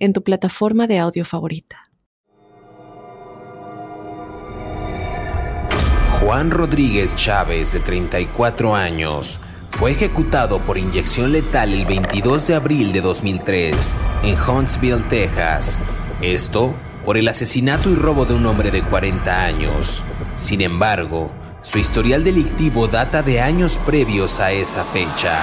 en tu plataforma de audio favorita. Juan Rodríguez Chávez, de 34 años, fue ejecutado por inyección letal el 22 de abril de 2003 en Huntsville, Texas. Esto por el asesinato y robo de un hombre de 40 años. Sin embargo, su historial delictivo data de años previos a esa fecha.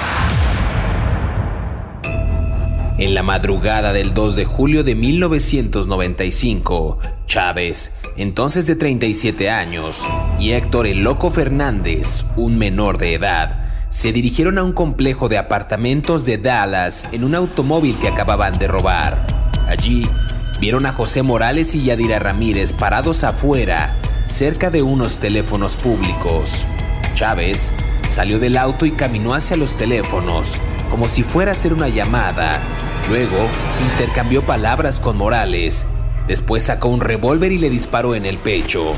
En la madrugada del 2 de julio de 1995, Chávez, entonces de 37 años, y Héctor El Loco Fernández, un menor de edad, se dirigieron a un complejo de apartamentos de Dallas en un automóvil que acababan de robar. Allí, vieron a José Morales y Yadira Ramírez parados afuera, cerca de unos teléfonos públicos. Chávez salió del auto y caminó hacia los teléfonos, como si fuera a hacer una llamada, Luego, intercambió palabras con Morales. Después sacó un revólver y le disparó en el pecho.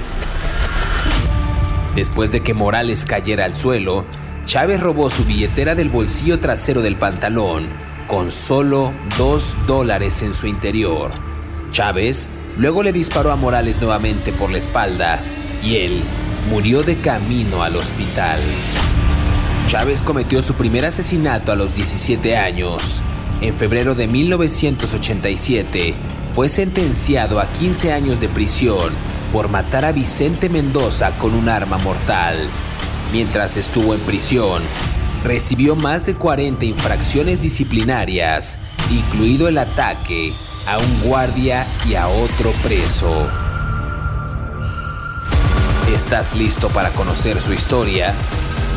Después de que Morales cayera al suelo, Chávez robó su billetera del bolsillo trasero del pantalón, con solo dos dólares en su interior. Chávez luego le disparó a Morales nuevamente por la espalda y él murió de camino al hospital. Chávez cometió su primer asesinato a los 17 años. En febrero de 1987 fue sentenciado a 15 años de prisión por matar a Vicente Mendoza con un arma mortal. Mientras estuvo en prisión, recibió más de 40 infracciones disciplinarias, incluido el ataque a un guardia y a otro preso. ¿Estás listo para conocer su historia?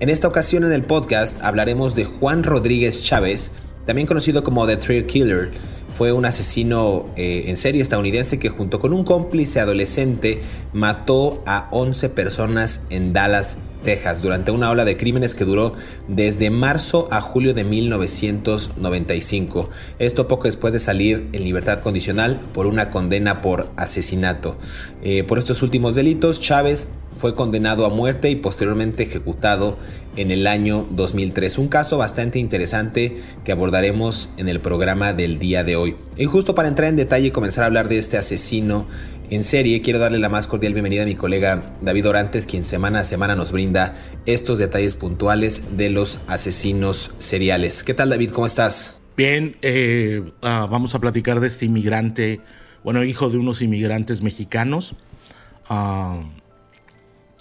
En esta ocasión en el podcast hablaremos de Juan Rodríguez Chávez, también conocido como The Trail Killer, fue un asesino eh, en serie estadounidense que junto con un cómplice adolescente mató a 11 personas en Dallas, Texas, durante una ola de crímenes que duró desde marzo a julio de 1995. Esto poco después de salir en libertad condicional por una condena por asesinato. Eh, por estos últimos delitos, Chávez fue condenado a muerte y posteriormente ejecutado en el año 2003. Un caso bastante interesante que abordaremos en el programa del día de hoy. Y justo para entrar en detalle y comenzar a hablar de este asesino en serie, quiero darle la más cordial bienvenida a mi colega David Orantes, quien semana a semana nos brinda estos detalles puntuales de los asesinos seriales. ¿Qué tal David? ¿Cómo estás? Bien, eh, ah, vamos a platicar de este inmigrante, bueno, hijo de unos inmigrantes mexicanos. Ah,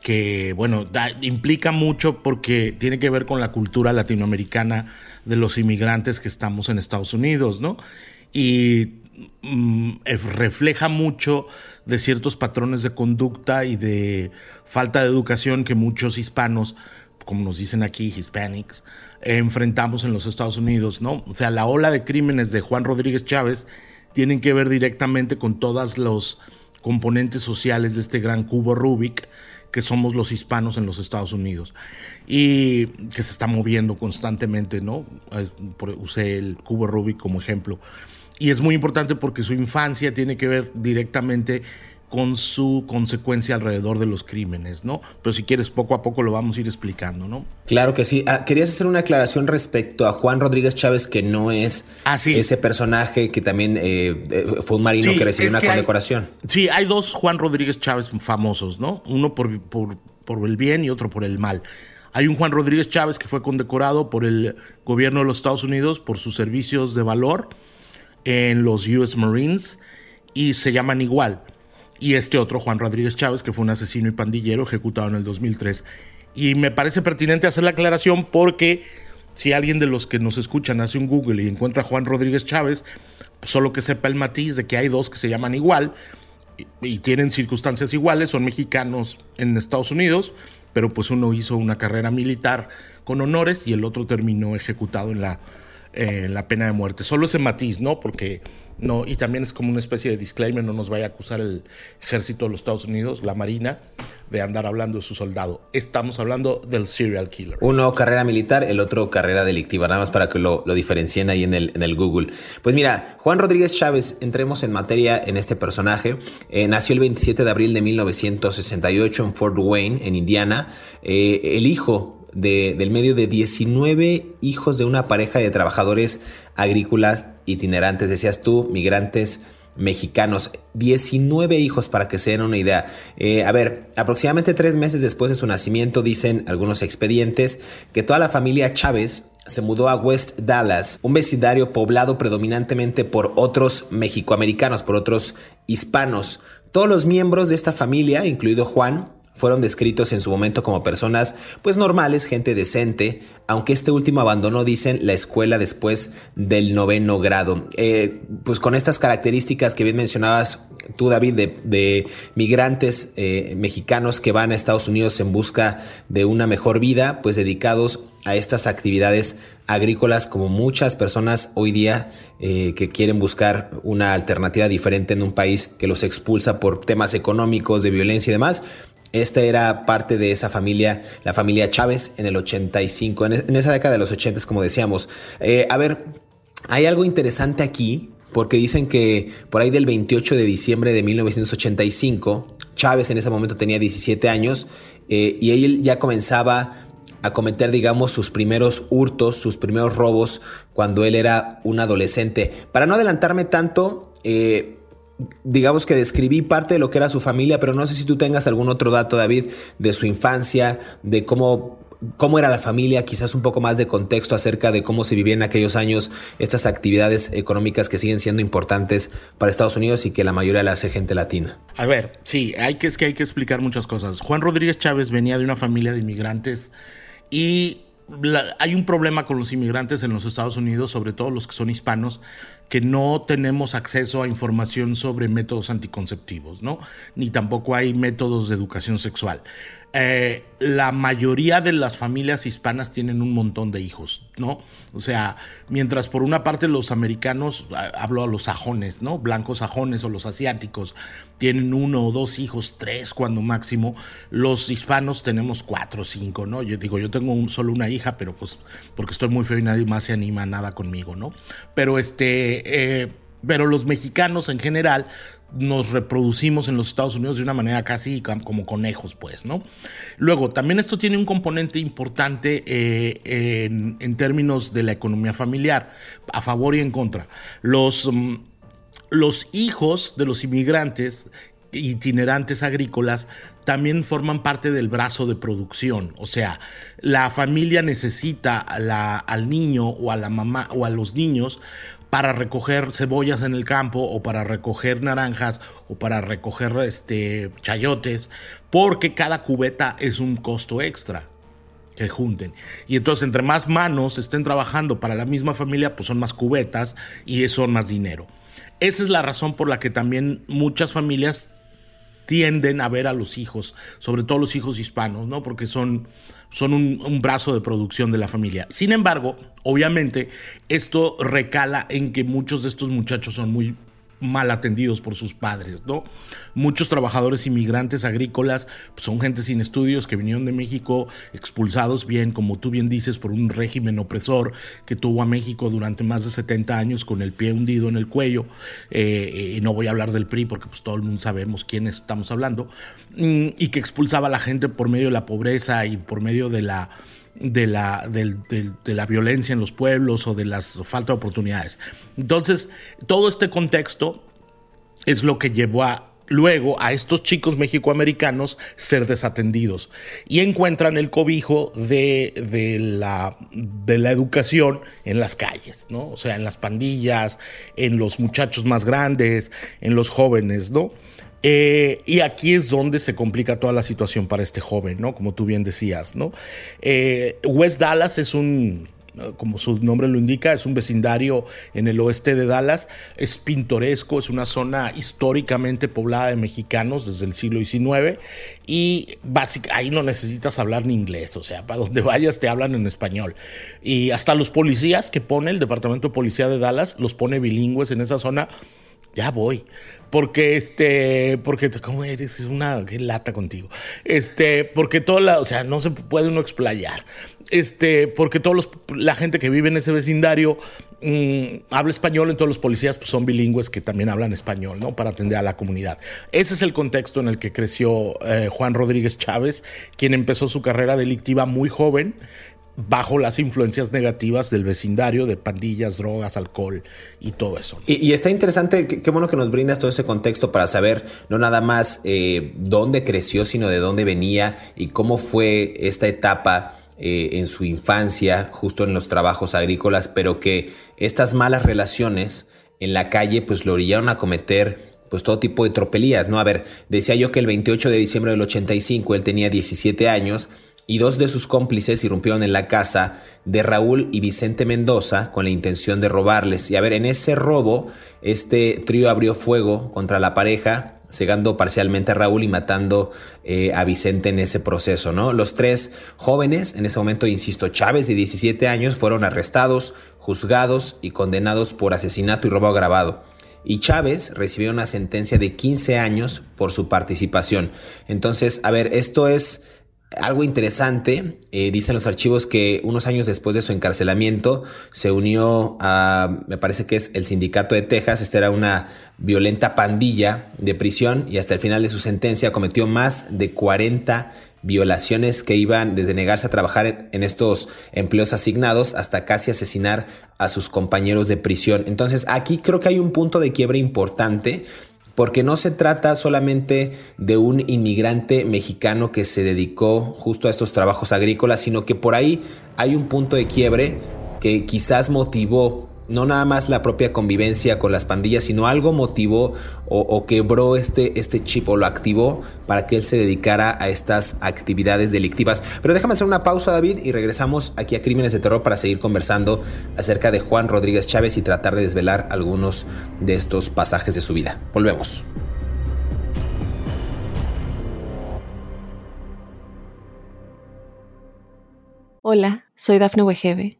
que, bueno, implica mucho porque tiene que ver con la cultura latinoamericana de los inmigrantes que estamos en Estados Unidos, ¿no? Y mm, refleja mucho de ciertos patrones de conducta y de falta de educación que muchos hispanos, como nos dicen aquí, hispanics, enfrentamos en los Estados Unidos, ¿no? O sea, la ola de crímenes de Juan Rodríguez Chávez tienen que ver directamente con todos los componentes sociales de este gran cubo Rubik que somos los hispanos en los Estados Unidos y que se está moviendo constantemente, ¿no? usé el cubo Rubik como ejemplo. Y es muy importante porque su infancia tiene que ver directamente con su consecuencia alrededor de los crímenes, ¿no? Pero si quieres, poco a poco lo vamos a ir explicando, ¿no? Claro que sí. Ah, querías hacer una aclaración respecto a Juan Rodríguez Chávez, que no es ah, ese personaje que también eh, eh, fue un marino que recibió una condecoración. sí, hay dos Juan Rodríguez Chávez famosos, ¿no? Uno por, por, por el bien y otro por el mal. Hay un Juan Rodríguez Chávez que fue condecorado por el gobierno de los Estados Unidos por sus servicios de valor en los US Marines y se llaman igual. y este otro, Juan Rodríguez Chávez, que fue un asesino y pandillero ejecutado en el 2003. Y me parece pertinente hacer la aclaración porque si alguien de los que nos escuchan hace un Google y encuentra a Juan Rodríguez Chávez, solo que sepa el matiz de que hay dos que se llaman igual y, tienen circunstancias iguales, son mexicanos en Estados Unidos, pero pues uno hizo una carrera militar con honores y el otro terminó ejecutado en la, eh, la pena de muerte. Solo ese matiz, ¿no? Porque no, y también es como una especie de disclaimer, no nos vaya a acusar el ejército de los Estados Unidos, la Marina, de andar hablando de su soldado. Estamos hablando del serial killer. Uno carrera militar, el otro carrera delictiva, nada más para que lo, diferencien ahí en el, en el Google. Pues mira, Juan Rodríguez Chávez, entremos en materia en este personaje. Eh, nació el 27 de abril de 1968 en Fort Wayne, en Indiana. Eh, el hijo del medio de 19 hijos de una pareja de trabajadores agrícolas itinerantes, decías tú, migrantes mexicanos. 19 hijos para que se den una idea. Eh, a ver, aproximadamente tres meses después de su nacimiento, dicen algunos expedientes, que toda la familia Chávez se mudó a West Dallas, un vecindario poblado predominantemente por otros mexicoamericanos, por otros hispanos. Todos los miembros de esta familia, incluido Juan, fueron descritos en su momento como personas pues normales, gente decente, aunque este último abandonó, dicen, la escuela después del noveno grado. Eh, pues con estas características que bien mencionabas tú, David, de, migrantes eh, mexicanos que van a Estados Unidos en busca de una mejor vida, pues dedicados a estas actividades agrícolas como muchas personas hoy día eh, que quieren buscar una alternativa diferente en un país que los expulsa por temas económicos, de violencia y demás, esta era parte de esa familia, la familia Chávez, en el 85, en, esa década de los 80, como decíamos. Eh, a ver, hay algo interesante aquí, porque dicen que por ahí del 28 de diciembre de 1985, Chávez en ese momento tenía 17 años eh, y él ya comenzaba a cometer, digamos, sus primeros hurtos, sus primeros robos cuando él era un adolescente. Para no adelantarme tanto, eh, digamos que describí parte de lo que era su familia, pero no sé si tú tengas algún otro dato, David, de su infancia, de cómo, cómo era la familia, quizás un poco más de contexto acerca de cómo se vivía en aquellos años estas actividades económicas que siguen siendo importantes para Estados Unidos y que la mayoría la hace gente latina. A ver, sí, hay que, es que hay que explicar muchas cosas. Juan Rodríguez Chávez venía de una familia de inmigrantes y hay un problema con los inmigrantes en los Estados Unidos, sobre todo los que son hispanos, que no tenemos acceso a información sobre métodos anticonceptivos, ¿no? Ni tampoco hay métodos de educación sexual. Eh, la mayoría de las familias hispanas tienen un montón de hijos, ¿no? O sea, mientras por una parte los americanos, hablo a los sajones, ¿no? Blancos sajones o los asiáticos, tienen uno o dos hijos, tres cuando máximo, los hispanos tenemos cuatro o cinco, ¿no? Yo digo, yo tengo solo una hija, pero pues porque estoy muy feo y nadie más se anima a nada conmigo, ¿no? Pero este... Eh, pero los mexicanos en general nos reproducimos en los Estados Unidos de una manera casi como conejos, pues, ¿no? Luego, también esto tiene un componente importante eh, en, términos de la economía familiar, a favor y en contra. Los, mm, los hijos de los inmigrantes itinerantes agrícolas también forman parte del brazo de producción. O sea, la familia necesita al niño o a la mamá o a los niños para recoger cebollas en el campo o para recoger naranjas o para recoger este chayotes, porque cada cubeta es un costo extra que junten. Y entonces entre más manos estén trabajando para la misma familia, pues son más cubetas y son más dinero. Esa es la razón por la que también muchas familias tienden a ver a los hijos, sobre todo los hijos hispanos, ¿no? Porque son son un, brazo de producción de la familia. Sin embargo, obviamente, esto recala en que muchos de estos muchachos son muy mal atendidos por sus padres, ¿no? Muchos trabajadores inmigrantes agrícolas pues, son gente sin estudios que vinieron de México expulsados bien, como tú bien dices, por un régimen opresor que tuvo a México durante más de 70 años con el pie hundido en el cuello. Eh, y no voy a hablar del PRI porque pues todo el mundo sabemos quiénes estamos hablando. Mm, y que expulsaba a la gente por medio de la pobreza y por medio de la de la, de, la violencia en los pueblos o de las falta de oportunidades. Entonces, todo este contexto es lo que llevó a luego a estos chicos mexicoamericanos ser desatendidos y encuentran el cobijo de, de, la, de la educación en las calles, ¿no? O sea, en las pandillas, en los muchachos más grandes, en los jóvenes, ¿no? Eh, y aquí es donde se complica toda la situación para este joven, ¿no? Como tú bien decías, ¿no? Eh, West Dallas es un como su nombre lo indica, es un vecindario en el oeste de Dallas, es pintoresco, es una zona históricamente poblada de mexicanos desde el siglo XIX y ahí no necesitas hablar ni inglés, o sea, para donde vayas te hablan en español. Y hasta los policías que pone el Departamento de Policía de Dallas, los pone bilingües en esa zona ya voy. Porque este, porque ¿cómo eres? Es una lata contigo. Este, porque toda la, o sea, no se puede uno explayar. Este, porque todos los, la gente que vive en ese vecindario mm, habla español, entonces los policías pues, son bilingües que también hablan español, ¿no? Para atender a la comunidad. Ese es el contexto en el que creció eh, Juan Rodríguez Chávez, quien empezó su carrera delictiva muy joven bajo las influencias negativas del vecindario, de pandillas, drogas, alcohol y todo eso. Y, está interesante, qué, bueno que nos brindas todo ese contexto para saber no nada más eh, dónde creció, sino de dónde venía y cómo fue esta etapa eh, en su infancia, justo en los trabajos agrícolas, pero que estas malas relaciones en la calle pues lo orillaron a cometer pues todo tipo de tropelías, ¿no? A ver, decía yo que el 28 de diciembre del 85 él tenía 17 años y dos de sus cómplices irrumpieron en la casa de Raúl y Vicente Mendoza con la intención de robarles. Y a ver, en ese robo, este trío abrió fuego contra la pareja, cegando parcialmente a Raúl y matando eh, a Vicente en ese proceso, ¿no? Los tres jóvenes, en ese momento, insisto, Chávez de 17 años, fueron arrestados, juzgados y condenados por asesinato y robo agravado y Chávez recibió una sentencia de 15 años por su participación. Entonces, a ver, esto es algo interesante, eh, dicen los archivos que unos años después de su encarcelamiento se unió a, me parece que es el sindicato de Texas, esta era una violenta pandilla de prisión y hasta el final de su sentencia cometió más de 40 violaciones que iban desde negarse a trabajar en estos empleos asignados hasta casi asesinar a sus compañeros de prisión. Entonces aquí creo que hay un punto de quiebre importante porque no se trata solamente de un inmigrante mexicano que se dedicó justo a estos trabajos agrícolas, sino que por ahí hay un punto de quiebre que quizás motivó no nada más la propia convivencia con las pandillas, sino algo motivó o, quebró este, este chip o lo activó para que él se dedicara a estas actividades delictivas. Pero déjame hacer una pausa, David, y regresamos aquí a Crímenes de Terror para seguir conversando acerca de Juan Rodríguez Chávez y tratar de desvelar algunos de estos pasajes de su vida. Volvemos. Hola, soy Dafne Wegebe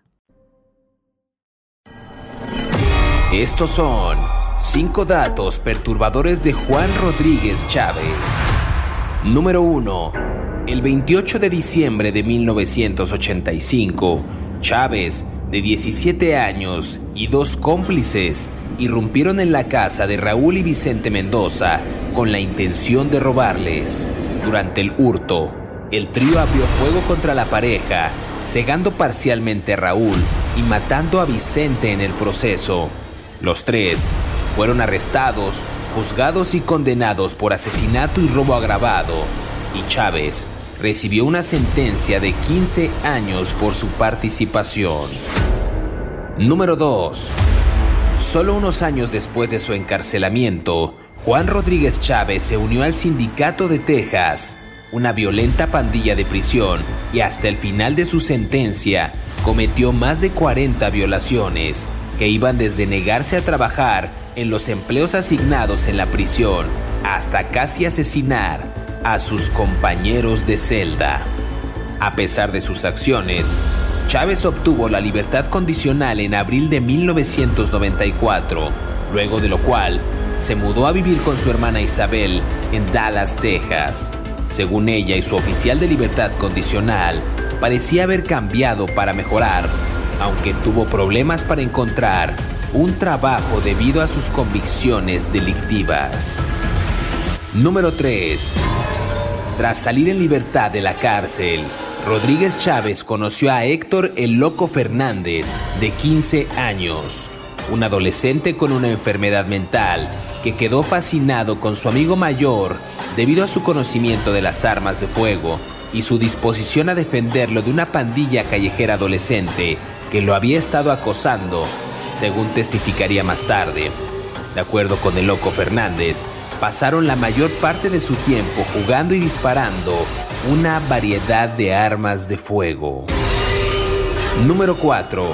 Estos son 5 datos perturbadores de Juan Rodríguez Chávez. Número 1. El 28 de diciembre de 1985, Chávez, de 17 años, y dos cómplices irrumpieron en la casa de Raúl y Vicente Mendoza con la intención de robarles. Durante el hurto, el trío abrió fuego contra la pareja, cegando parcialmente a Raúl y matando a Vicente en el proceso. Los tres fueron arrestados, juzgados y condenados por asesinato y robo agravado, y Chávez recibió una sentencia de 15 años por su participación. Número 2. Solo unos años después de su encarcelamiento, Juan Rodríguez Chávez se unió al Sindicato de Texas, una violenta pandilla de prisión, y hasta el final de su sentencia cometió más de 40 violaciones que iban desde negarse a trabajar en los empleos asignados en la prisión hasta casi asesinar a sus compañeros de celda. A pesar de sus acciones, Chávez obtuvo la libertad condicional en abril de 1994, luego de lo cual se mudó a vivir con su hermana Isabel en Dallas, Texas. Según ella y su oficial de libertad condicional, parecía haber cambiado para mejorar aunque tuvo problemas para encontrar un trabajo debido a sus convicciones delictivas. Número 3. Tras salir en libertad de la cárcel, Rodríguez Chávez conoció a Héctor el Loco Fernández, de 15 años, un adolescente con una enfermedad mental que quedó fascinado con su amigo mayor debido a su conocimiento de las armas de fuego y su disposición a defenderlo de una pandilla callejera adolescente que lo había estado acosando, según testificaría más tarde. De acuerdo con el loco Fernández, pasaron la mayor parte de su tiempo jugando y disparando una variedad de armas de fuego. Número 4.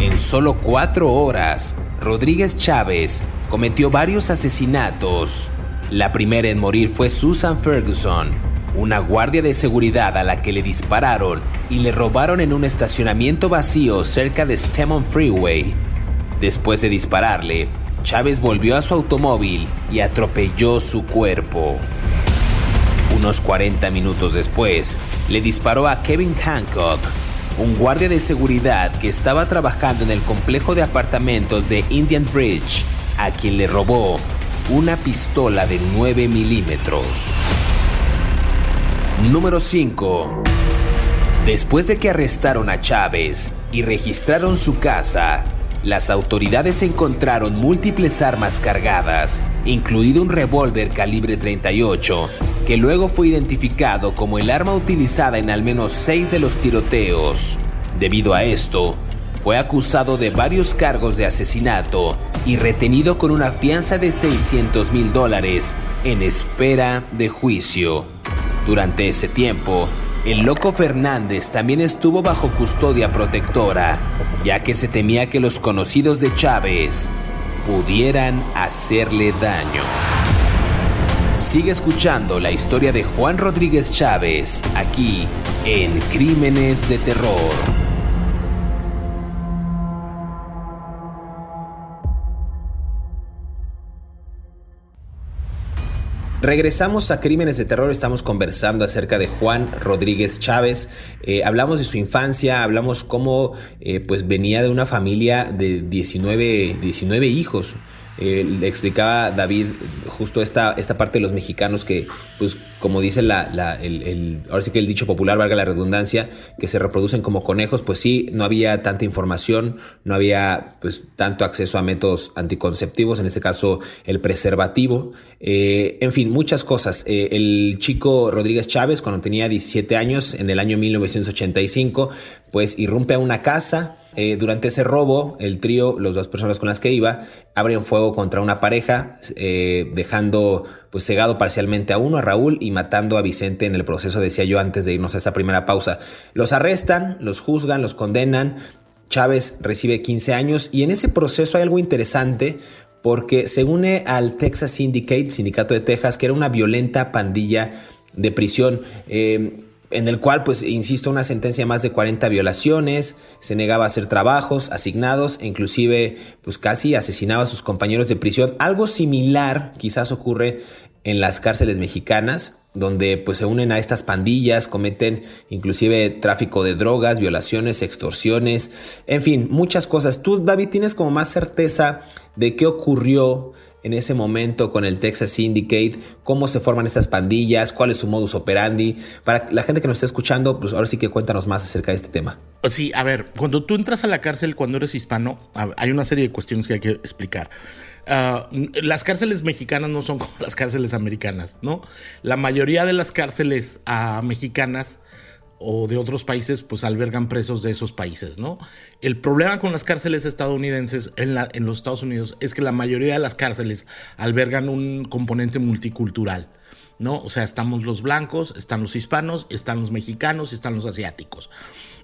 En solo cuatro horas, Rodríguez Chávez cometió varios asesinatos. La primera en morir fue Susan Ferguson, una guardia de seguridad a la que le dispararon y le robaron en un estacionamiento vacío cerca de Stemon Freeway. Después de dispararle, Chávez volvió a su automóvil y atropelló su cuerpo. Unos 40 minutos después, le disparó a Kevin Hancock, un guardia de seguridad que estaba trabajando en el complejo de apartamentos de Indian Bridge, a quien le robó una pistola de 9 milímetros. Número 5. Después de que arrestaron a Chávez y registraron su casa, las autoridades encontraron múltiples armas cargadas, incluido un revólver calibre 38, que luego fue identificado como el arma utilizada en al menos seis de los tiroteos. Debido a esto, fue acusado de varios cargos de asesinato y retenido con una fianza de 600 mil dólares en espera de juicio. Durante ese tiempo, el loco Fernández también estuvo bajo custodia protectora, ya que se temía que los conocidos de Chávez pudieran hacerle daño. Sigue escuchando la historia de Juan Rodríguez Chávez aquí en Crímenes de Terror. Regresamos a Crímenes de Terror, estamos conversando acerca de Juan Rodríguez Chávez. Eh, hablamos de su infancia, hablamos cómo eh, pues venía de una familia de 19, 19 hijos. Eh, le explicaba David justo esta, esta parte de los mexicanos que, pues, como dice la, el, ahora sí que el dicho popular, valga la redundancia, que se reproducen como conejos, pues sí, no había tanta información, no había pues tanto acceso a métodos anticonceptivos, en este caso el preservativo, eh, en fin, muchas cosas. Eh, el chico Rodríguez Chávez, cuando tenía 17 años, en el año 1985, pues irrumpe a una casa, eh, durante ese robo, el trío, las dos personas con las que iba, abren fuego contra una pareja, dejando pues cegado parcialmente a uno, a Raúl, y matando a Vicente en el proceso, decía yo antes de irnos a esta primera pausa. Los arrestan, los juzgan, los condenan. Chávez recibe 15 años y en ese proceso hay algo interesante porque se une al Texas Syndicate, Sindicato de Texas, que era una violenta pandilla de prisión. Eh, en el cual, pues, insisto, una sentencia de más de 40 violaciones, se negaba a hacer trabajos asignados e inclusive, pues, casi asesinaba a sus compañeros de prisión. Algo similar quizás ocurre en las cárceles mexicanas, donde pues se unen a estas pandillas, cometen inclusive tráfico de drogas, violaciones, extorsiones, en fin, muchas cosas. Tú, David, tienes como más certeza de qué ocurrió en ese momento con el Texas Syndicate, cómo se forman estas pandillas, cuál es su modus operandi. Para la gente que nos está escuchando, pues ahora sí que cuéntanos más acerca de este tema. Sí, a ver, cuando tú entras a la cárcel cuando eres hispano, hay una serie de cuestiones que hay que explicar. Ah, las cárceles mexicanas no son como las cárceles americanas, ¿no? La mayoría de las cárceles uh, mexicanas o de otros países, pues albergan presos de esos países, ¿no? El problema con las cárceles estadounidenses en, la, en los Estados Unidos es que la mayoría de las cárceles albergan un componente multicultural. ¿no? O sea, estamos los blancos, están los hispanos, están los mexicanos y están los asiáticos.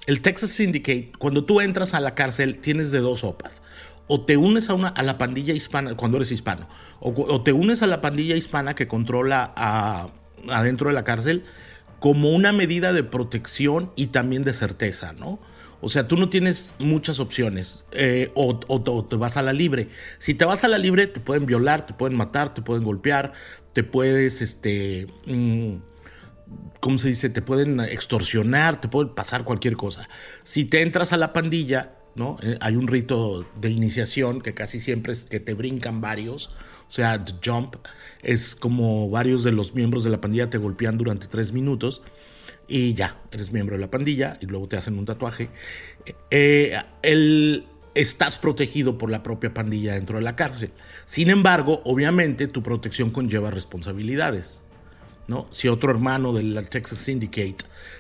El Texas Syndicate, cuando tú entras a la cárcel, tienes de dos sopas. O te unes a, una, a la pandilla hispana cuando eres hispano, o, te unes a la pandilla hispana que controla adentro de la cárcel, como una medida de protección y también de certeza, ¿no? O sea, tú no tienes muchas opciones eh, o, te vas a la libre. Si te vas a la libre, te pueden violar, te pueden matar, te pueden golpear, te puedes, este, mm, ¿cómo se dice? Te pueden extorsionar, te puede pasar cualquier cosa. Si te entras a la pandilla, ¿no? Eh, hay un rito de iniciación que casi siempre es que te brincan varios, O sea, The Jump es como varios de los miembros de la pandilla te golpean durante tres minutos y ya, eres miembro de la pandilla y luego te hacen un tatuaje. Eh, el, estás protegido por la propia pandilla dentro de la cárcel. Sin embargo, obviamente tu protección conlleva responsabilidades. ¿no? Si otro hermano del Texas Syndicate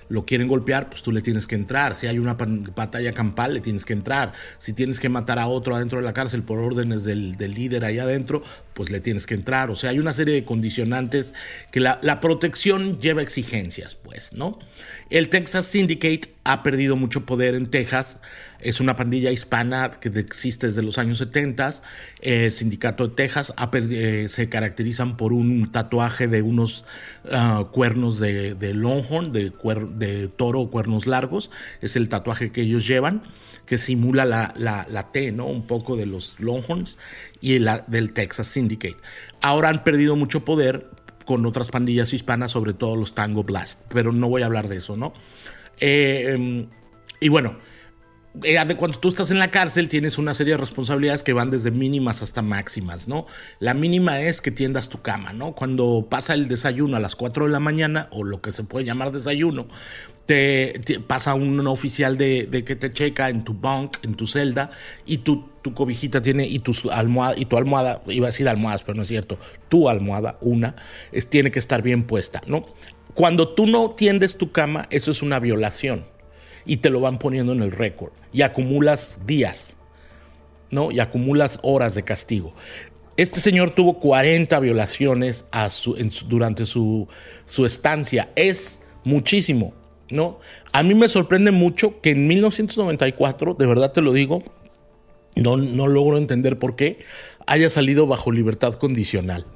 lo quieren golpear, pues tú le tienes que entrar. Si hay una batalla campal, le tienes que entrar. Si tienes que matar a otro adentro de la cárcel por órdenes del, líder allá adentro, pues le tienes que entrar. O sea, hay una serie de condicionantes que la, protección lleva exigencias, pues, ¿no? El Texas Syndicate ha perdido mucho poder en Texas es una pandilla hispana que existe desde los años 70. El sindicato de Texas eh, se caracterizan por un tatuaje de unos ah, cuernos de, Longhorn, de, de, toro o cuernos largos. Es el tatuaje que ellos llevan, que simula la, la, T, ¿no? Un poco de los Longhorns y la del Texas Syndicate. Ahora han perdido mucho poder con otras pandillas hispanas, sobre todo los Tango Blast, pero no voy a hablar de eso, ¿no? Eh, em, y bueno, cuando tú estás en la cárcel tienes una serie de responsabilidades que van desde mínimas hasta máximas, ¿no? La mínima es que tiendas tu cama, ¿no? Cuando pasa el desayuno a las 4 de la mañana, o lo que se puede llamar desayuno, te, pasa un oficial de, que te checa en tu bunk, en tu celda, y tu, cobijita tiene, y tu almohada, y tu almohada, iba a decir almohadas, pero no es cierto, tu almohada, una, es, tiene que estar bien puesta, ¿no? Cuando tú no tiendes tu cama, eso es una violación y te lo van poniendo en el récord y acumulas días, ¿no? Y acumulas horas de castigo. Este señor tuvo 40 violaciones a su, durante su, su estancia. Es muchísimo, ¿no? A mí me sorprende mucho que en 1994, de verdad te lo digo, no, no logro entender por qué, haya salido bajo libertad condicional.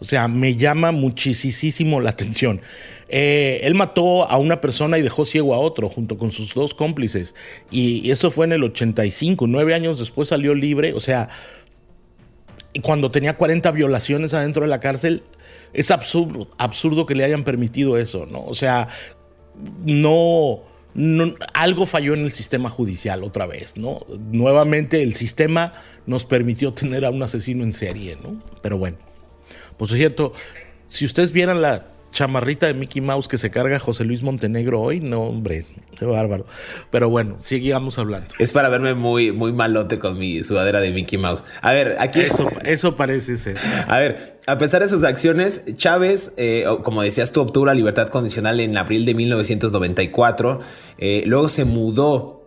O sea, me llama muchísimo la atención. Eh, él mató a una persona y dejó ciego a otro junto con sus dos cómplices. Y eso fue en el 85, nueve años después salió libre. O sea, cuando tenía 40 violaciones adentro de la cárcel, es absurdo, absurdo que le hayan permitido eso, ¿no? O sea, no, no, algo falló en el sistema judicial otra vez, ¿no? Nuevamente el sistema nos permitió tener a un asesino en serie, ¿no? Pero bueno. Pues es cierto, si ustedes vieran la chamarrita de Mickey Mouse que se carga José Luis Montenegro hoy, no, hombre, qué bárbaro. Pero bueno, sigamos hablando. Es para verme muy, muy malote con mi sudadera de Mickey Mouse. A ver, aquí. Eso, eso parece ser. A ver, a pesar de sus acciones, Chávez, eh, como decías tú, obtuvo la libertad condicional en abril de 1994. Eh, luego se mudó.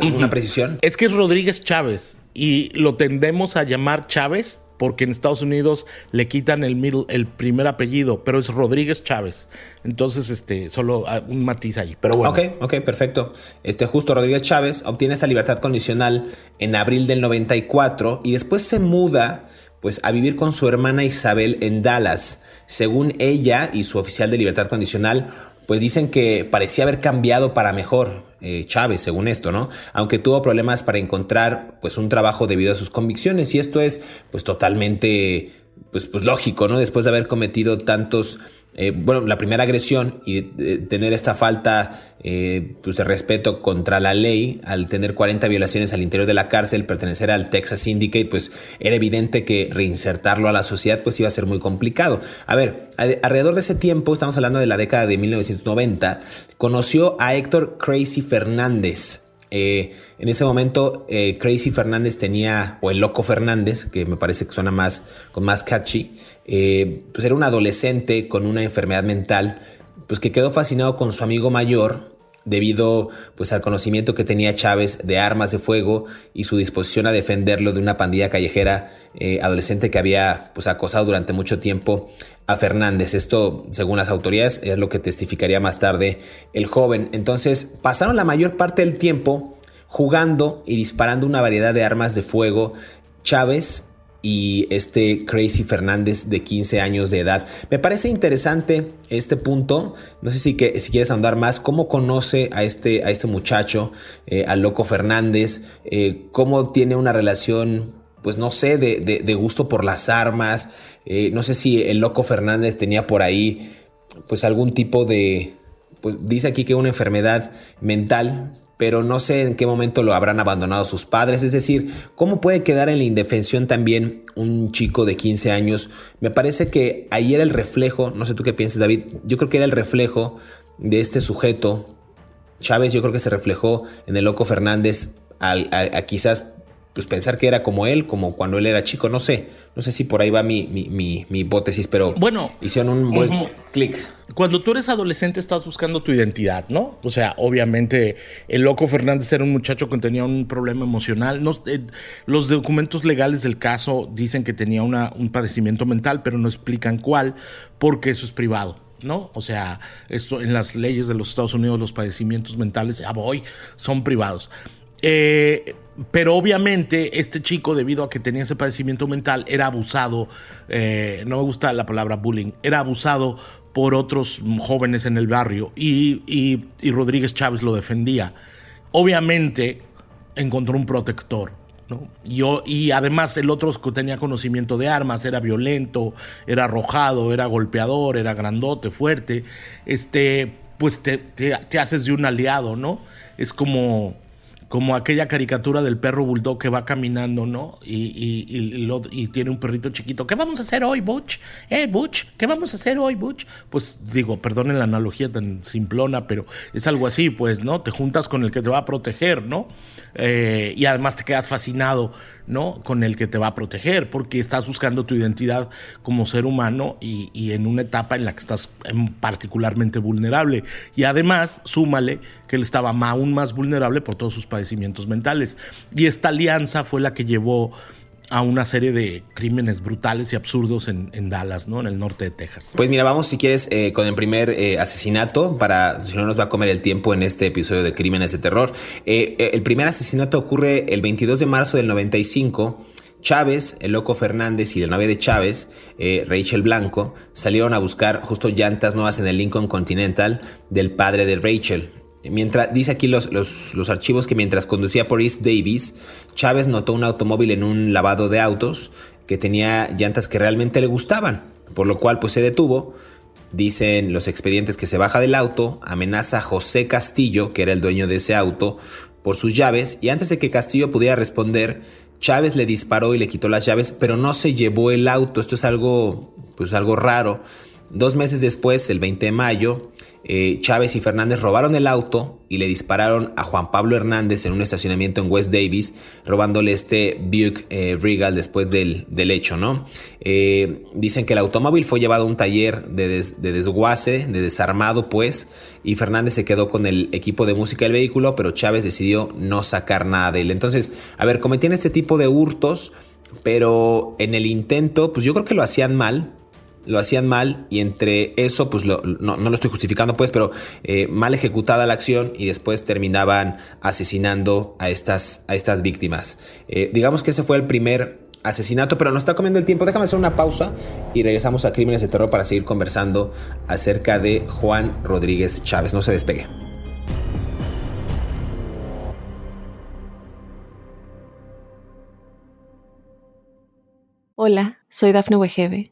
una precisión. Es que es Rodríguez Chávez y lo tendemos a llamar Chávez porque en Estados Unidos le quitan el, primer apellido, pero es Rodríguez Chávez. Entonces, este, solo ah, un matiz ahí. Pero bueno. Ok, ok, perfecto. Este, justo Rodríguez Chávez obtiene esta libertad condicional en abril del 94 y después se muda pues a vivir con su hermana Isabel en Dallas. Según ella y su oficial de libertad condicional, pues dicen que parecía haber cambiado para mejor eh, Chávez, según esto, ¿no? Aunque tuvo problemas para encontrar pues un trabajo debido a sus convicciones y esto es pues totalmente pues, pues lógico, ¿no? Después de haber cometido tantos eh, bueno, la primera agresión y tener esta falta eh, pues de respeto contra la ley, al tener 40 violaciones al interior de la cárcel, pertenecer al Texas Syndicate, pues era evidente que reinsertarlo a la sociedad pues iba a ser muy complicado. A ver, alrededor de ese tiempo, estamos hablando de la década de 1990, conoció a Héctor Crazy Fernández, eh, en ese momento, eh, Crazy Fernández tenía, o el Loco Fernández, que me parece que suena más, con más catchy, eh, pues era un adolescente con una enfermedad mental, pues que quedó fascinado con su amigo mayor, debido pues al conocimiento que tenía Chávez de armas de fuego y su disposición a defenderlo de una pandilla callejera adolescente que había pues acosado durante mucho tiempo a Fernández. Esto, según las autoridades, es lo que testificaría más tarde el joven. Entonces, pasaron la mayor parte del tiempo jugando y disparando una variedad de armas de fuego. Chávez y este Crazy Fernández de 15 años de edad. Me parece interesante este punto. No sé si, que, si quieres andar más. ¿Cómo conoce a este, a este muchacho, eh, al loco Fernández? Eh, ¿Cómo tiene una relación pues no sé, de, gusto por las armas. Eh, no sé si el loco Fernández tenía por ahí, pues algún tipo de, pues dice aquí que una enfermedad mental, pero no sé en qué momento lo habrán abandonado sus padres. Es decir, ¿cómo puede quedar en la indefensión también un chico de 15 años? Me parece que ahí era el reflejo, no sé tú qué piensas David, yo creo que era el reflejo de este sujeto. Chávez yo creo que se reflejó en el loco Fernández a quizás pues pensar que era como él, como cuando él era chico, no sé, no sé si por ahí va mi, mi, hipótesis, pero bueno, hicieron un buen clic. Cuando tú eres adolescente estás buscando tu identidad, ¿no? O sea, obviamente el loco Fernández era un muchacho que tenía un problema emocional. Eh, los documentos legales del caso dicen que tenía una, un padecimiento mental, pero no explican cuál, porque eso es privado. ¿no? O sea, esto en las leyes de los Estados Unidos, los padecimientos mentales, ya voy, son privados. Eh, pero obviamente este chico, debido a que tenía ese padecimiento mental, era abusado, eh, no me gusta la palabra bullying, era abusado por otros jóvenes en el barrio y, y, Rodríguez Chávez lo defendía. Obviamente encontró un protector. ¿no? y además el otro tenía conocimiento de armas, era violento, era arrojado, era golpeador, era grandote, fuerte. Este, pues te, te haces de un aliado, ¿no? Es como como aquella caricatura del perro bulldog que va caminando, ¿no? Y, y, y, tiene un perrito chiquito. ¿Qué vamos a hacer hoy, Butch? ¿Eh, Butch? ¿Qué vamos a hacer hoy, Butch? Pues digo, perdonen la analogía tan simplona, pero es algo así, pues, ¿no? Te juntas con el que te va a proteger, ¿no? Eh, y además te quedas fascinado, ¿no? Con el que te va a proteger, porque estás buscando tu identidad como ser humano y, y en una etapa en la que estás particularmente vulnerable. Y además, súmale que él estaba aún más vulnerable por todos sus padecimientos mentales. Y esta alianza fue la que llevó a una serie de crímenes brutales y absurdos en, Dallas, ¿no? En el norte de Texas. Pues mira, vamos si quieres eh, con el primer eh, asesinato, para si no nos va a comer el tiempo en este episodio de Crímenes de Terror. Eh, el primer asesinato ocurre el 22 de marzo del 95. Chávez, el loco Fernández y la novia de Chávez, Rachel Blanco, salieron a buscar justo llantas nuevas en el Lincoln Continental del padre de Rachel. Mientras, dice aquí los, los, archivos que mientras conducía por East Davis, Chávez notó un automóvil en un lavado de autos que tenía llantas que realmente le gustaban, por lo cual pues se detuvo. Dicen los expedientes que se baja del auto, amenaza a José Castillo, que era el dueño de ese auto, por sus llaves y antes de que Castillo pudiera responder, Chávez le disparó y le quitó las llaves, pero no se llevó el auto. Esto es algo, pues algo raro. Dos meses después, el 20 de mayo, eh, Chávez y Fernández robaron el auto y le dispararon a Juan Pablo Hernández en un estacionamiento en West Davis, robándole este Buick eh, Regal después del, hecho, ¿no? Eh, dicen que el automóvil fue llevado a un taller de, de, desguace, de desarmado, pues, y Fernández se quedó con el equipo de música del vehículo, pero Chávez decidió no sacar nada de él. Entonces, a ver, cometían este tipo de hurtos, pero en el intento, pues yo creo que lo hacían mal, lo hacían mal y entre eso, pues no, lo estoy justificando pues, pero eh, mal ejecutada la acción y después terminaban asesinando a estas, a estas víctimas. Eh, digamos que ese fue el primer asesinato, pero nos está comiendo el tiempo. Déjame hacer una pausa y regresamos a Crímenes de Terror para seguir conversando acerca de Juan Rodríguez Chávez. No se despegue. Hola, soy Dafne Wegebe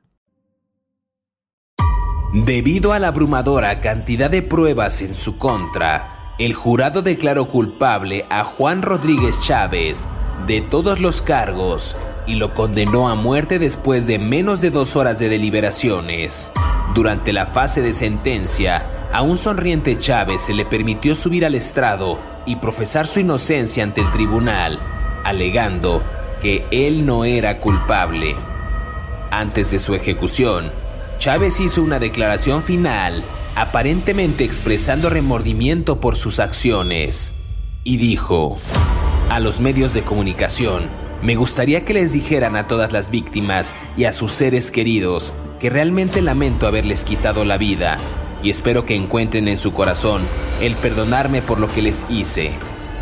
Debido a la abrumadora cantidad de pruebas en su contra, el jurado declaró culpable a Juan Rodríguez Chávez de todos los cargos y lo condenó a muerte después de menos de dos horas de deliberaciones. Durante la fase de sentencia, a un sonriente Chávez se le permitió subir al estrado y profesar su inocencia ante el tribunal, alegando que él no era culpable. Antes de su ejecución, Chávez hizo una declaración final, aparentemente expresando remordimiento por sus acciones, y dijo, a los medios de comunicación, me gustaría que les dijeran a todas las víctimas y a sus seres queridos que realmente lamento haberles quitado la vida y espero que encuentren en su corazón el perdonarme por lo que les hice.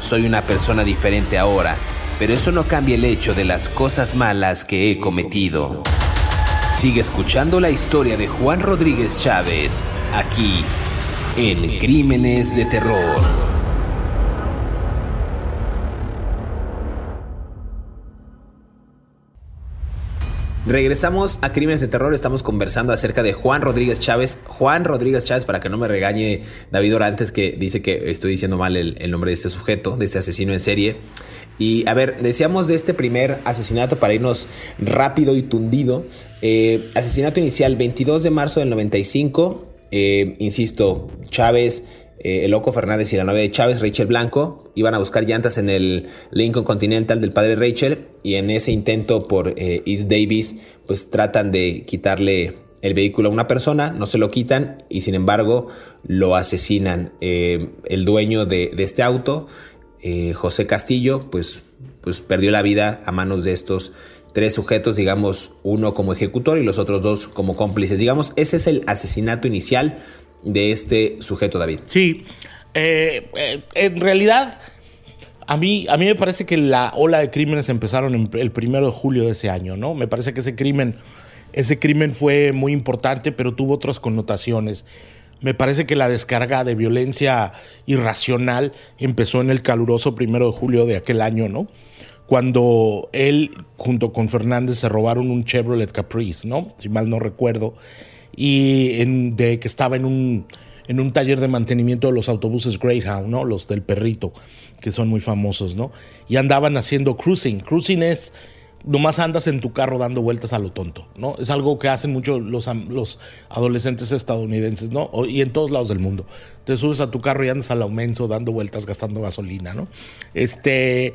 soy una persona diferente ahora, pero eso no cambia el hecho de las cosas malas que he cometido. Sigue escuchando la historia de Juan Rodríguez Chávez, aquí, en Crímenes de Terror. Regresamos a Crímenes de Terror, estamos conversando acerca de Juan Rodríguez Chávez. Juan Rodríguez Chávez, para que no me regañe David Orantes, que dice que estoy diciendo mal el, nombre de este sujeto, de este asesino en serie. Y a ver, decíamos de este primer asesinato para irnos rápido y tundido. Eh, asesinato inicial, 22 de marzo del 95. Eh, insisto, Chávez eh, el loco Fernández y la novia de Chávez, Rachel Blanco, iban a buscar llantas en el Lincoln Continental del padre Rachel y en ese intento por eh, East Davis, pues tratan de quitarle el vehículo a una persona, no se lo quitan y sin embargo lo asesinan. Eh, el dueño de, este auto, José Castillo, pues, pues perdió la vida a manos de estos tres sujetos, digamos, uno como ejecutor y los otros dos como cómplices. Digamos, ese es el asesinato inicial de este sujeto, David. Sí, eh, eh, en realidad, a mí, a mí me parece que la ola de crímenes empezaron el primero de julio de ese año, ¿no? Me parece que ese crimen, ese crimen fue muy importante, pero tuvo otras connotaciones. Me parece que la descarga de violencia irracional empezó en el caluroso primero de julio de aquel año, ¿no? Cuando él, junto con Fernández, se robaron un Chevrolet Caprice, ¿no? Si mal no recuerdo y en, de que estaba en un, en un taller de mantenimiento de los autobuses Greyhound, ¿no? Los del perrito, que son muy famosos, ¿no? Y andaban haciendo cruising. Cruising es nomás andas en tu carro dando vueltas a lo tonto, ¿no? Es algo que hacen mucho los, los adolescentes estadounidenses, ¿no? Y en todos lados del mundo. Te subes a tu carro y andas al aumento dando vueltas gastando gasolina, ¿no? Este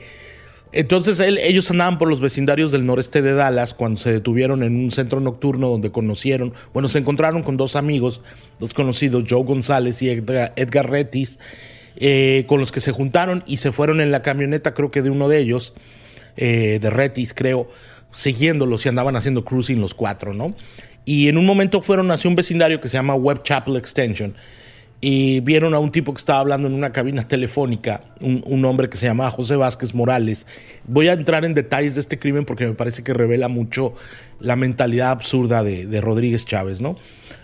entonces ellos andaban por los vecindarios del noreste de Dallas cuando se detuvieron en un centro nocturno donde conocieron, bueno, se encontraron con dos amigos, dos conocidos, Joe González y Edgar, Retis, eh, con los que se juntaron y se fueron en la camioneta, creo que de uno de ellos, eh, de Retis, creo, siguiéndolos y andaban haciendo cruising los cuatro, ¿no? Y en un momento fueron hacia un vecindario que se llama Web Chapel Extension y vieron a un tipo que estaba hablando en una cabina telefónica, un, hombre que se llamaba José Vázquez Morales. Voy a entrar en detalles de este crimen porque me parece que revela mucho la mentalidad absurda de, Rodríguez Chávez, ¿no?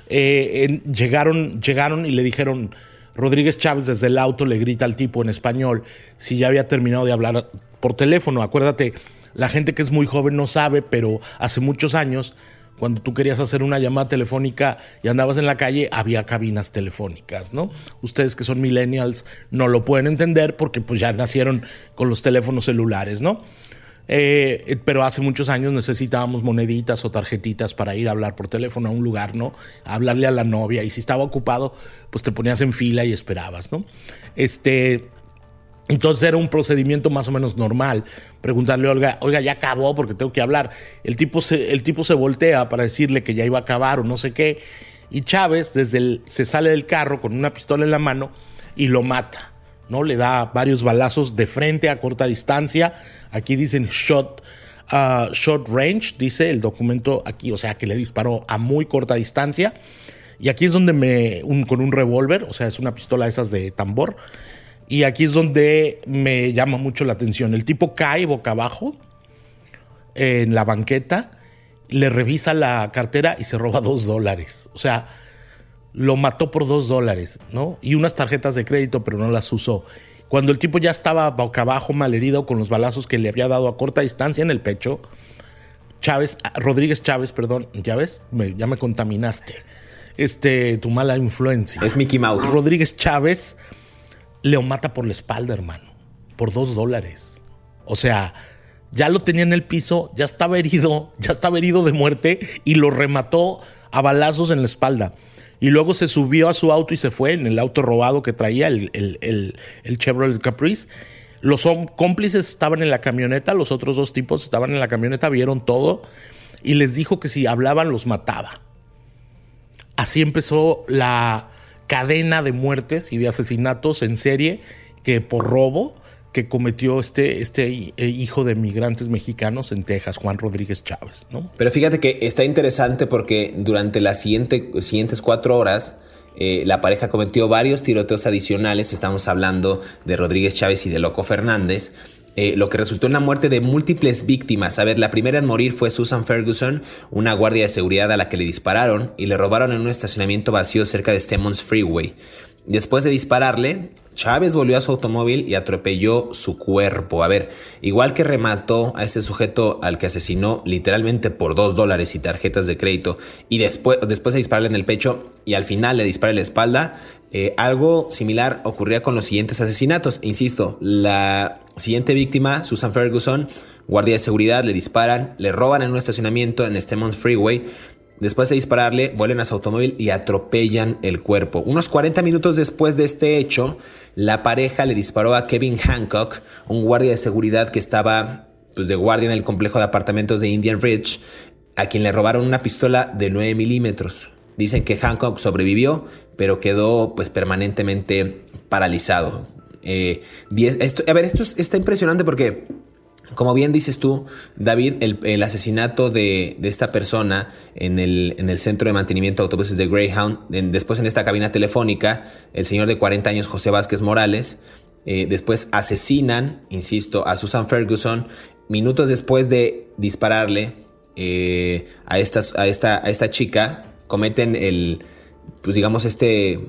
Eh, llegaron, llegaron y le dijeron, Rodríguez Chávez desde el auto le grita al tipo en español si ya había terminado de hablar por teléfono. Acuérdate, la gente que es muy joven no sabe, pero hace muchos años cuando tú querías hacer una llamada telefónica y andabas en la calle, había cabinas telefónicas, ¿no? Ustedes que son millennials no lo pueden entender porque pues ya nacieron con los teléfonos celulares, ¿no? Eh, pero hace muchos años necesitábamos moneditas o tarjetitas para ir a hablar por teléfono a un lugar, ¿no? A hablarle a la novia y si estaba ocupado, pues te ponías en fila y esperabas, ¿no? Este, entonces era un procedimiento más o menos normal. Preguntarle a Olga, oiga, ya acabó porque tengo que hablar. El tipo se, el tipo se voltea para decirle que ya iba a acabar o no sé qué. Y Chávez desde el, se sale del carro con una pistola en la mano y lo mata. ¿no? Le da varios balazos de frente a corta distancia. Aquí dicen shot, uh, short range, dice el documento aquí, o sea que le disparó a muy corta distancia. Y aquí es donde me, con un revólver, o sea, es una pistola esas de tambor y aquí es donde me llama mucho la atención. El tipo cae boca abajo en la banqueta, le revisa la cartera y se roba dos dólares. O sea, lo mató por dos dólares, ¿no? Y unas tarjetas de crédito, pero no las usó. Cuando el tipo ya estaba boca abajo, malherido, con los balazos que le había dado a corta distancia en el pecho, Chávez, Rodríguez Chávez, perdón, ya ves, ya me contaminaste. Este, tu mala influencia. Es Mickey Mouse. Rodríguez Chávez Leo mata por la espalda, hermano, por dos dólares. O sea, ya lo tenía en el piso, ya estaba herido, ya estaba herido de muerte y lo remató a balazos en la espalda. Y luego se subió a su auto y se fue en el auto robado que traía, el, el, el, Chevrolet Caprice. Los cómplices estaban en la camioneta, los otros dos tipos estaban en la camioneta, vieron todo y les dijo que si hablaban los mataba. Así empezó la, cadena de muertes y de asesinatos en serie que por robo que cometió este, este eh, hijo de migrantes mexicanos en Texas, Juan Rodríguez Chávez. ¿no? Pero fíjate que está interesante porque durante las siguientes cuatro horas eh, la pareja cometió varios tiroteos adicionales, estamos hablando de Rodríguez Chávez y de Loco Fernández, eh, lo que resultó en la muerte de múltiples víctimas. A ver, la primera en morir fue Susan Ferguson, una guardia de seguridad a la que le dispararon y le robaron en un estacionamiento vacío cerca de Stemmons Freeway. Después de dispararle, Chávez volvió a su automóvil y atropelló su cuerpo. A ver, igual que remató a este sujeto al que asesinó literalmente por dos dólares y tarjetas de crédito y después, después de dispararle en el pecho y al final le dispara en la espalda, eh, algo similar ocurría con los siguientes asesinatos. Insisto, la siguiente víctima, Susan Ferguson, guardia de seguridad, le disparan, le roban en un estacionamiento en Stemmons Freeway. Después de dispararle, vuelven a su automóvil y atropellan el cuerpo. Unos 40 minutos después de este hecho, la pareja le disparó a Kevin Hancock, un guardia de seguridad que estaba pues, de guardia en el complejo de apartamentos de Indian Ridge, a quien le robaron una pistola de 9 milímetros. Dicen que Hancock sobrevivió, pero quedó pues permanentemente paralizado. Eh, a ver, esto está impresionante porque como bien dices tú, David, el, asesinato de, esta persona en el, en el, centro de mantenimiento de autobuses de Greyhound, después en esta cabina telefónica, el señor de 40 años, José Vázquez Morales, eh, después asesinan, insisto, a Susan Ferguson, minutos después de dispararle eh, a, esta, a esta chica, cometen el, pues digamos, este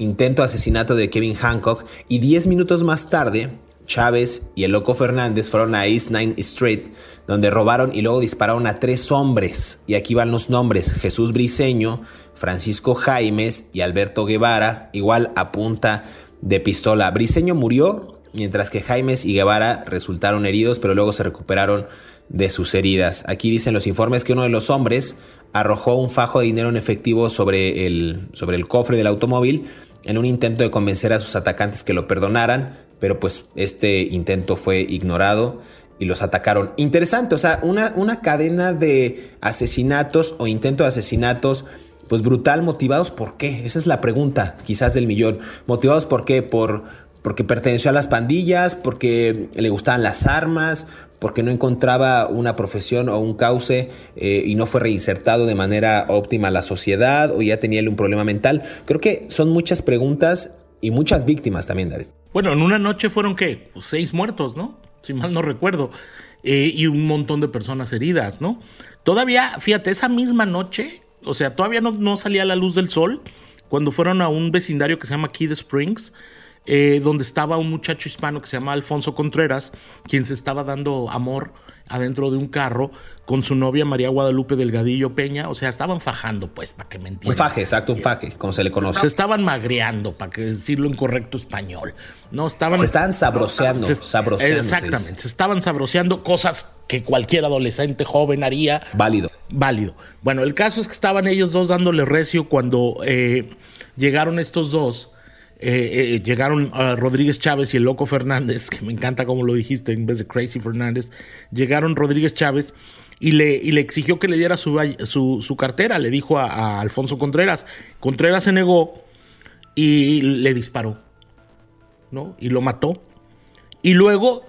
intento asesinato de Kevin Hancock y 10 minutos más tarde Chávez y el loco Fernández fueron a East 9 Street, donde robaron y luego dispararon a tres hombres. Y aquí van los nombres: Jesús Briseño, Francisco Jaimes y Alberto Guevara, igual a punta de pistola. Briseño murió, mientras que Jaimes y Guevara resultaron heridos, pero luego se recuperaron de sus heridas. Aquí dicen los informes que uno de los hombres arrojó un fajo de dinero en efectivo sobre el, sobre el cofre del automóvil en un intento de convencer a sus atacantes que lo perdonaran, pero pues este intento fue ignorado y los atacaron. Interesante, o sea, una, una cadena de asesinatos o intento de asesinatos pues brutal, motivados por qué? Esa es la pregunta, quizás del millón. ¿Motivados por qué? Por, porque perteneció a las pandillas, porque le gustaban las armas, porque no encontraba una profesión o un cauce eh, y no fue reinsertado de manera óptima a la sociedad o ya tenía un problema mental. Creo que son muchas preguntas y muchas víctimas también, David. Bueno, en una noche fueron qué? Seis muertos, ¿no? Si mal no recuerdo. Eh, y un montón de personas heridas, ¿no? Todavía, fíjate, esa misma noche, o sea, todavía no, no salía la luz del sol cuando fueron a un vecindario que se llama Kid Springs eh, donde estaba un muchacho hispano que se llama Alfonso Contreras, quien se estaba dando amor adentro de un carro con su novia María Guadalupe Delgadillo Peña. O sea, estaban fajando, pues, para que me entiendan. Un faje, exacto, un faje, como se le conoce. Se estaban magreando, para que decirlo en correcto español. No, estaban. Se estaban sabroseando, Exactamente, se, estaban sabroseando cosas que cualquier adolescente joven haría. Válido. Válido. Bueno, el caso es que estaban ellos dos dándole recio cuando eh, llegaron estos dos eh, eh, llegaron a Rodríguez Chávez y el Loco Fernández, que me encanta como lo dijiste en vez de Crazy Fernández, llegaron Rodríguez Chávez y le, y le exigió que le diera su, su, cartera, le dijo a, Alfonso Contreras. Contreras se negó y le disparó, ¿no? Y lo mató. Y luego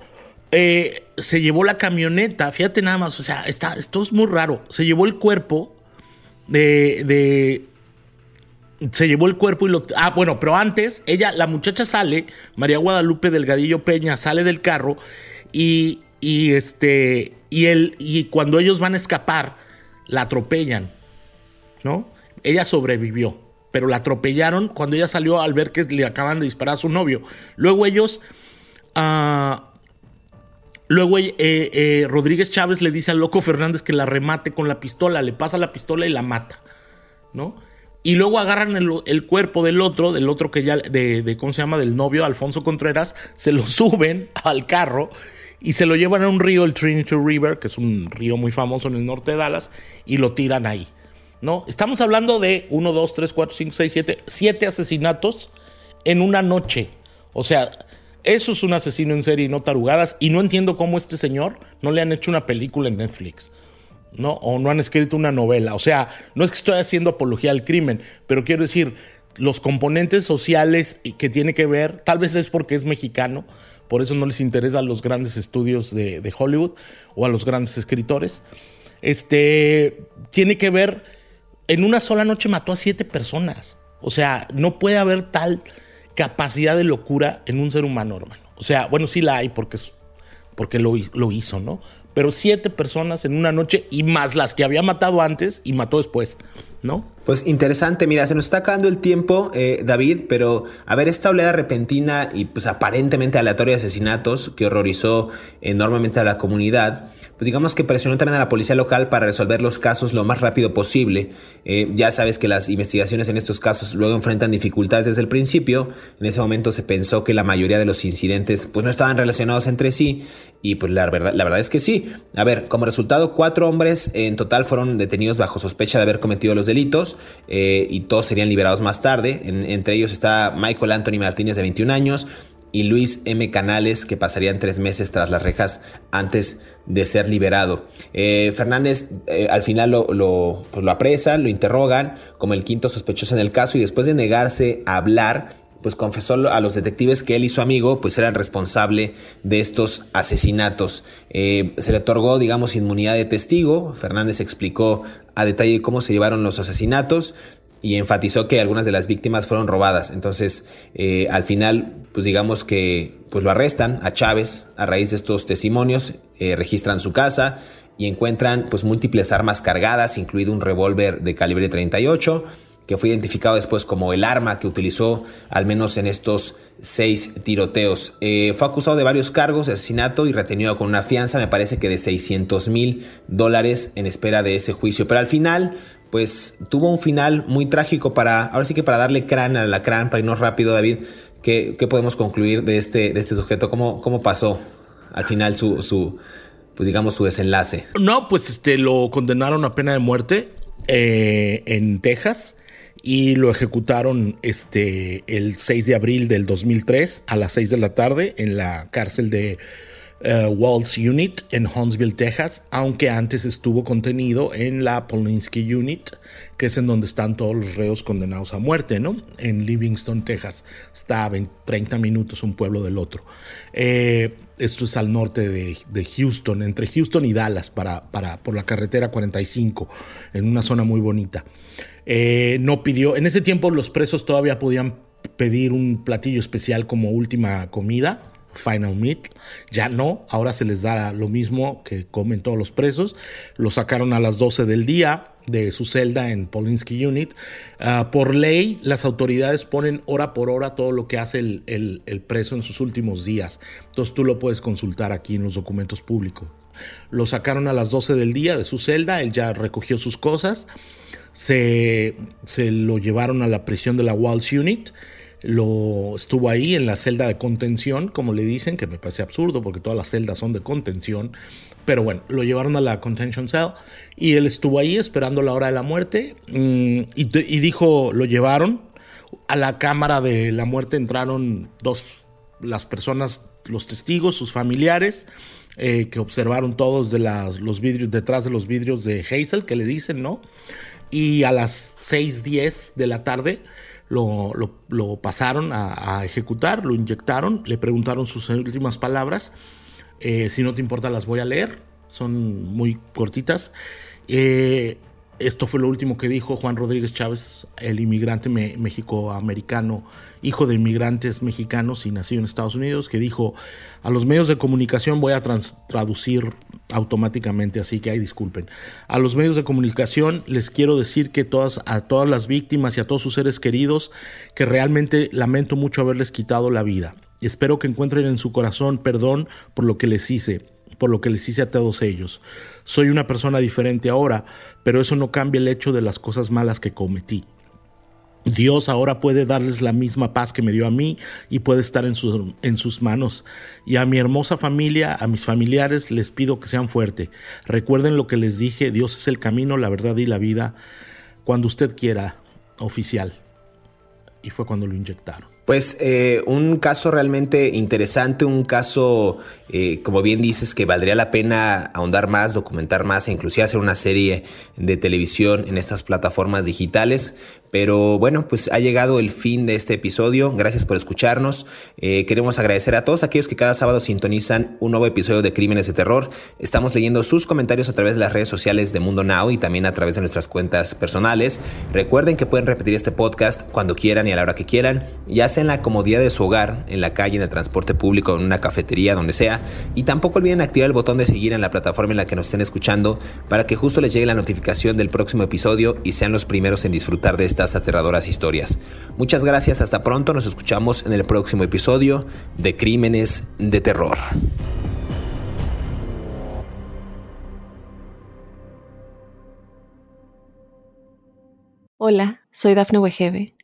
eh, se llevó la camioneta, fíjate nada más, o sea, está, esto es muy raro, se llevó el cuerpo de se llevó el cuerpo y lo... Ah, bueno, pero antes, ella, la muchacha sale, María Guadalupe Delgadillo Peña sale del carro y, y este, y él, y cuando ellos van a escapar, la atropellan, ¿no? Ella sobrevivió, pero la atropellaron cuando ella salió al ver que le acaban de disparar a su novio. Luego ellos... Ah, luego eh, eh, Rodríguez Chávez le dice al loco Fernández que la remate con la pistola, le pasa la pistola y la mata, ¿no? Y luego agarran el, cuerpo del otro, del otro que ya, de, de, ¿cómo se llama? Del novio, Alfonso Contreras, se lo suben al carro y se lo llevan a un río, el Trinity River, que es un río muy famoso en el norte de Dallas, y lo tiran ahí. ¿No? Estamos hablando de 1, 2, 3, 4, 5, 6, 7, 7 asesinatos en una noche. O sea, eso es un asesino en serie y no tarugadas. Y no entiendo cómo este señor no le han hecho una película en Netflix. ¿No? O no han escrito una novela. O sea, no es que estoy haciendo apología al crimen, pero quiero decir, los componentes sociales que tiene que ver, tal vez es porque es mexicano, por eso no les interesan los grandes estudios de, Hollywood o a los grandes escritores. Este, tiene que ver, en una sola noche mató a siete personas. O sea, no puede haber tal capacidad de locura en un ser humano, hermano. O sea, bueno, sí la hay porque, porque lo hizo, ¿no? Pero siete personas en una noche y más las que había matado antes y mató después, ¿no? Pues interesante, mira, se nos está acabando el tiempo, eh, David, pero a ver, esta oleada repentina y pues aparentemente aleatoria de asesinatos que horrorizó enormemente a la comunidad, pues digamos que presionó también a la policía local para resolver los casos lo más rápido posible. Eh, ya sabes que las investigaciones en estos casos luego enfrentan dificultades desde el principio. En ese momento se pensó que la mayoría de los incidentes pues no estaban relacionados entre sí y pues la verdad, la verdad es que sí. A ver, como resultado, cuatro hombres en total fueron detenidos bajo sospecha de haber cometido los delitos eh, y todos serían liberados más tarde. entre ellos está Michael Anthony Martínez de 21 años, y Luis M. Canales, que pasarían tres meses tras las rejas antes de ser liberado. Eh, Fernández eh, al final lo, pues lo apresan, lo interrogan como el quinto sospechoso en el caso y después de negarse a hablar, pues confesó a los detectives que él y su amigo pues eran responsable de estos asesinatos. Se le otorgó, digamos, inmunidad de testigo. Fernández explicó a detalle cómo se llevaron los asesinatos y enfatizó que algunas de las víctimas fueron robadas. Entonces, eh, al final, pues digamos que pues lo arrestan a Chávez a raíz de estos testimonios, eh, registran su casa y encuentran pues múltiples armas cargadas, incluido un revólver de calibre 38 que fue identificado después como el arma que utilizó al menos en estos seis tiroteos. Eh, fue acusado de varios cargos de asesinato y retenido con una fianza, me parece que de 600 mil dólares en espera de ese juicio. Pero al final, pues tuvo un final muy trágico para, ahora sí que para darle crán a la crán, para irnos rápido, David, ¿qué, podemos concluir de este, de este sujeto? ¿Cómo, cómo pasó al final su, su, pues digamos, su desenlace? No, pues este, lo condenaron a pena de muerte eh, en Texas y lo ejecutaron este, el 6 de abril del 2003 a las 6 de la tarde en la cárcel de uh, Walls Unit en Huntsville, Texas, aunque antes estuvo contenido en la Polinsky Unit, que es en donde están todos los reos condenados a muerte, ¿no? En Livingston, Texas. Está a 30 minutos un pueblo del otro. Eh, esto es al norte de, Houston, entre Houston y Dallas, para, para, por la carretera 45, en una zona muy bonita. Eh, no pidió, en ese tiempo los presos todavía podían pedir un platillo especial como última comida Final Meat. Ya no, ahora se les da lo mismo que comen todos los presos. Lo sacaron a las 12 del día de su celda en Polinsky Unit. Ah, por ley, las autoridades ponen hora por hora todo lo que hace el, el, preso en sus últimos días. Entonces tú lo puedes consultar aquí en los documentos públicos. Lo sacaron a las 12 del día de su celda, él ya recogió sus cosas. Se, se lo llevaron a la prisión de la Walls Unit lo estuvo ahí en la celda de contención, como le dicen, que me parece absurdo porque todas las celdas son de contención. Pero bueno, lo llevaron a la contention cell y él estuvo ahí esperando la hora de la muerte mm, y, dijo, lo llevaron a la cámara de la muerte entraron dos las personas, los testigos, sus familiares, eh, que observaron todos de las, los vidrios, detrás de los vidrios de Hazel, que le dicen, ¿no? Y a las 6:10 de la tarde lo, lo, pasaron a, ejecutar, lo inyectaron, le preguntaron sus últimas palabras. Eh, si no te importa, las voy a leer, son muy cortitas. Eh, esto fue lo último que dijo Juan Rodríguez Chávez, el inmigrante mexicoamericano, hijo de inmigrantes mexicanos y nacido en Estados Unidos, que dijo, a los medios de comunicación voy a traducir automáticamente, así que ahí disculpen. A los medios de comunicación les quiero decir que todas, a todas las víctimas y a todos sus seres queridos, que realmente lamento mucho haberles quitado la vida. Espero que encuentren en su corazón perdón por lo que les hice por lo que les hice a todos ellos. Soy una persona diferente ahora, pero eso no cambia el hecho de las cosas malas que cometí. Dios ahora puede darles la misma paz que me dio a mí y puede estar en, en, sus manos. Y a mi hermosa familia, a mis familiares, les pido que sean fuertes. Recuerden lo que les dije, Dios es el camino, la verdad y la vida. Cuando usted quiera, oficial. Y fue cuando lo inyectaron. Pues eh, un caso realmente interesante, un caso, eh, como bien dices, que valdría la pena ahondar más, documentar más e inclusive hacer una serie de televisión en estas plataformas digitales. Pero bueno, pues ha llegado el fin de este episodio. Gracias por escucharnos. Eh, queremos agradecer a todos aquellos que cada sábado sintonizan un nuevo episodio de Crímenes de Terror. Estamos leyendo sus comentarios a través de las redes sociales de Mundo Now y también a través de nuestras cuentas personales. Recuerden que pueden repetir este podcast cuando quieran y a la hora que quieran, ya sea en la comodidad de su hogar, en la calle, en el transporte público, en una cafetería, donde sea. Y tampoco olviden activar el botón de seguir en la plataforma en la que nos estén escuchando para que justo les llegue la notificación del próximo episodio y sean los primeros en disfrutar de esta aterradoras historias. Muchas gracias, hasta pronto, nos escuchamos en el próximo episodio de Crímenes de Terror. Hola, soy Dafne Wegebe